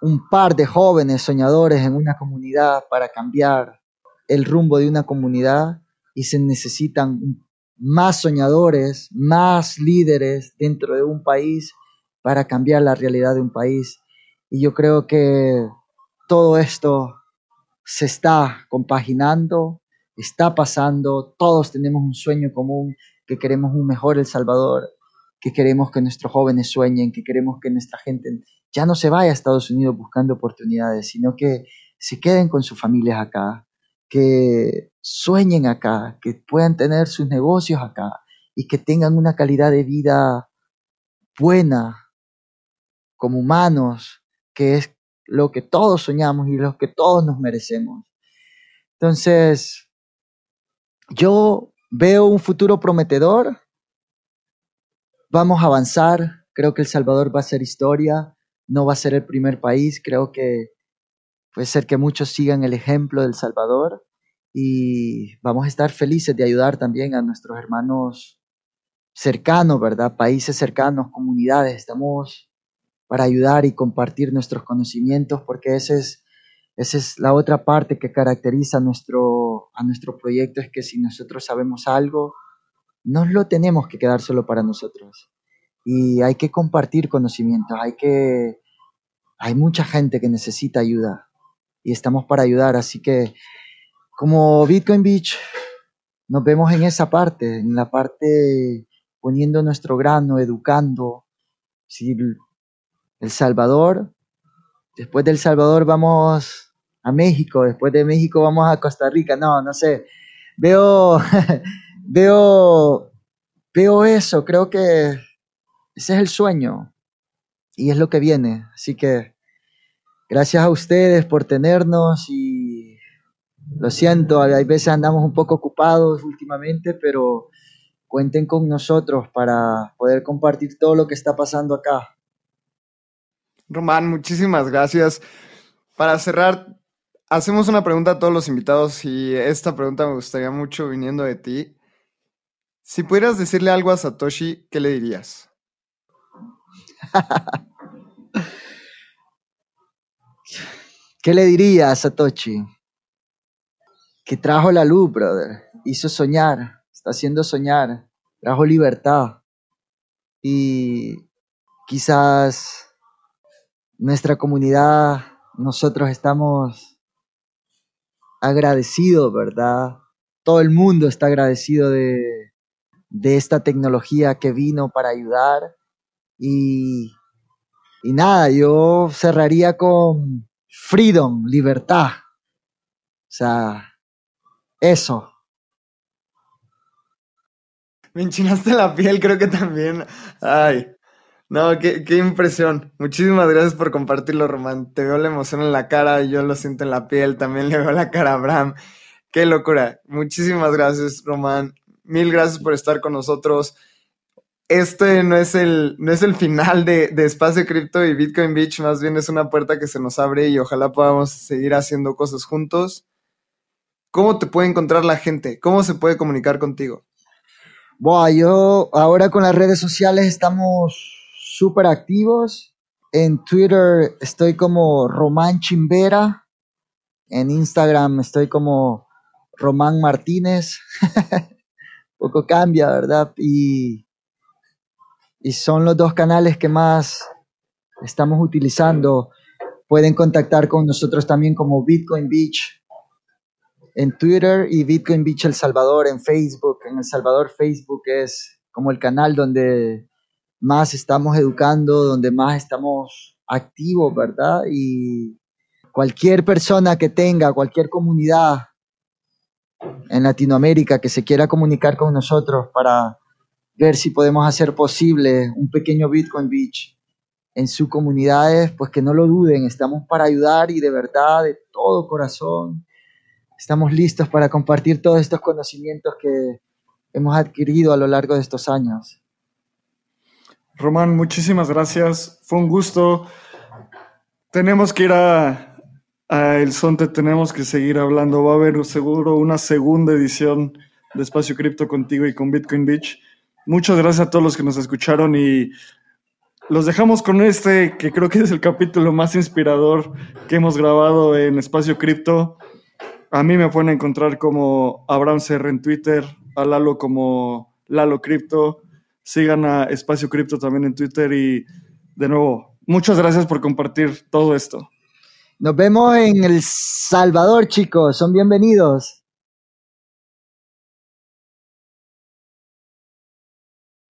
un par de jóvenes soñadores en una comunidad para cambiar el rumbo de una comunidad y se necesitan más soñadores, más líderes dentro de un país para cambiar la realidad de un país. Y yo creo que todo esto se está compaginando, está pasando, todos tenemos un sueño común, que queremos un mejor El Salvador, que queremos que nuestros jóvenes sueñen, que queremos que nuestra gente ya no se vaya a Estados Unidos buscando oportunidades, sino que se queden con sus familias acá, que sueñen acá, que puedan tener sus negocios acá y que tengan una calidad de vida buena como humanos, que es lo que todos soñamos y lo que todos nos merecemos. Entonces, yo veo un futuro prometedor, vamos a avanzar, creo que El Salvador va a ser historia, no va a ser el primer país, creo que puede ser que muchos sigan el ejemplo del Salvador. Y vamos a estar felices de ayudar también a nuestros hermanos cercanos, ¿verdad? Países cercanos, comunidades, estamos para ayudar y compartir nuestros conocimientos porque ese es, esa es la otra parte que caracteriza a nuestro, a nuestro proyecto, es que si nosotros sabemos algo, no lo tenemos que quedar solo para nosotros. Y hay que compartir conocimientos, hay que... Hay mucha gente que necesita ayuda y estamos para ayudar, así que como Bitcoin Beach, nos vemos en esa parte, en la parte poniendo nuestro grano, educando. Si El Salvador, después del Salvador vamos México, después de México vamos a Costa Rica, no, no sé. Veo, veo, veo eso, creo que ese es el sueño y es lo que viene. Así que gracias a ustedes por tenernos y lo siento, hay veces andamos un poco ocupados últimamente, pero cuenten con nosotros para poder compartir todo lo que está pasando acá. Román, muchísimas gracias. Para cerrar, hacemos una pregunta a todos los invitados y esta pregunta me gustaría mucho viniendo de ti. Si pudieras decirle algo a Satoshi, ¿qué le dirías? ¿Qué ¿Qué le diría a Satoshi? Que trajo la luz, brother. Hizo soñar. Está haciendo soñar. Trajo libertad. Y quizás nuestra comunidad, nosotros estamos agradecidos, ¿verdad? Todo el mundo está agradecido de, de esta tecnología que vino para ayudar. Y, y nada, yo cerraría con freedom, libertad. O sea, eso. Me enchinaste la piel, creo que también. Ay, no, qué, qué impresión. Muchísimas gracias por compartirlo, Román. Te veo la emoción en la cara yo lo siento en la piel. También le veo la cara a Abraham. Qué locura. Muchísimas gracias, Román. Mil gracias por estar con nosotros. Este no es el, no es el final de, de Espacio Cripto y Bitcoin Beach, más bien es una puerta que se nos abre y ojalá podamos seguir haciendo cosas juntos. ¿Cómo te puede encontrar la gente? ¿Cómo se puede comunicar contigo? Bueno, yo ahora con las redes sociales estamos súper activos. En Twitter estoy como Román Chimbera. En Instagram estoy como Román Martínez. Poco cambia, ¿verdad? Y, y son los dos canales que más estamos utilizando. Pueden contactar con nosotros también como Bitcoin Beach en Twitter y Bitcoin Beach El Salvador en Facebook. En El Salvador Facebook es como el canal donde más estamos educando, donde más estamos activos, ¿verdad? Y cualquier persona que tenga, cualquier comunidad en Latinoamérica que se quiera comunicar con nosotros para ver si podemos hacer posible un pequeño Bitcoin Beach en sus comunidades, pues que no lo duden, estamos para ayudar y de verdad, de todo corazón, estamos listos para compartir todos estos conocimientos que hemos adquirido a lo largo de estos años. Román, muchísimas gracias. Fue un gusto. Tenemos que ir a, El Sonte, tenemos que seguir hablando. Va a haber seguro una segunda edición de Espacio Cripto contigo y con Bitcoin Beach. Muchas gracias a todos los que nos escucharon y los dejamos con este, que creo que es el capítulo más inspirador que hemos grabado en Espacio Cripto. A mí me pueden encontrar como Abraham CR en Twitter, a Lalo como Lalo Cripto. Sigan a Espacio Cripto también en Twitter y de nuevo, muchas gracias por compartir todo esto. Nos vemos en El Salvador, chicos. Son bienvenidos.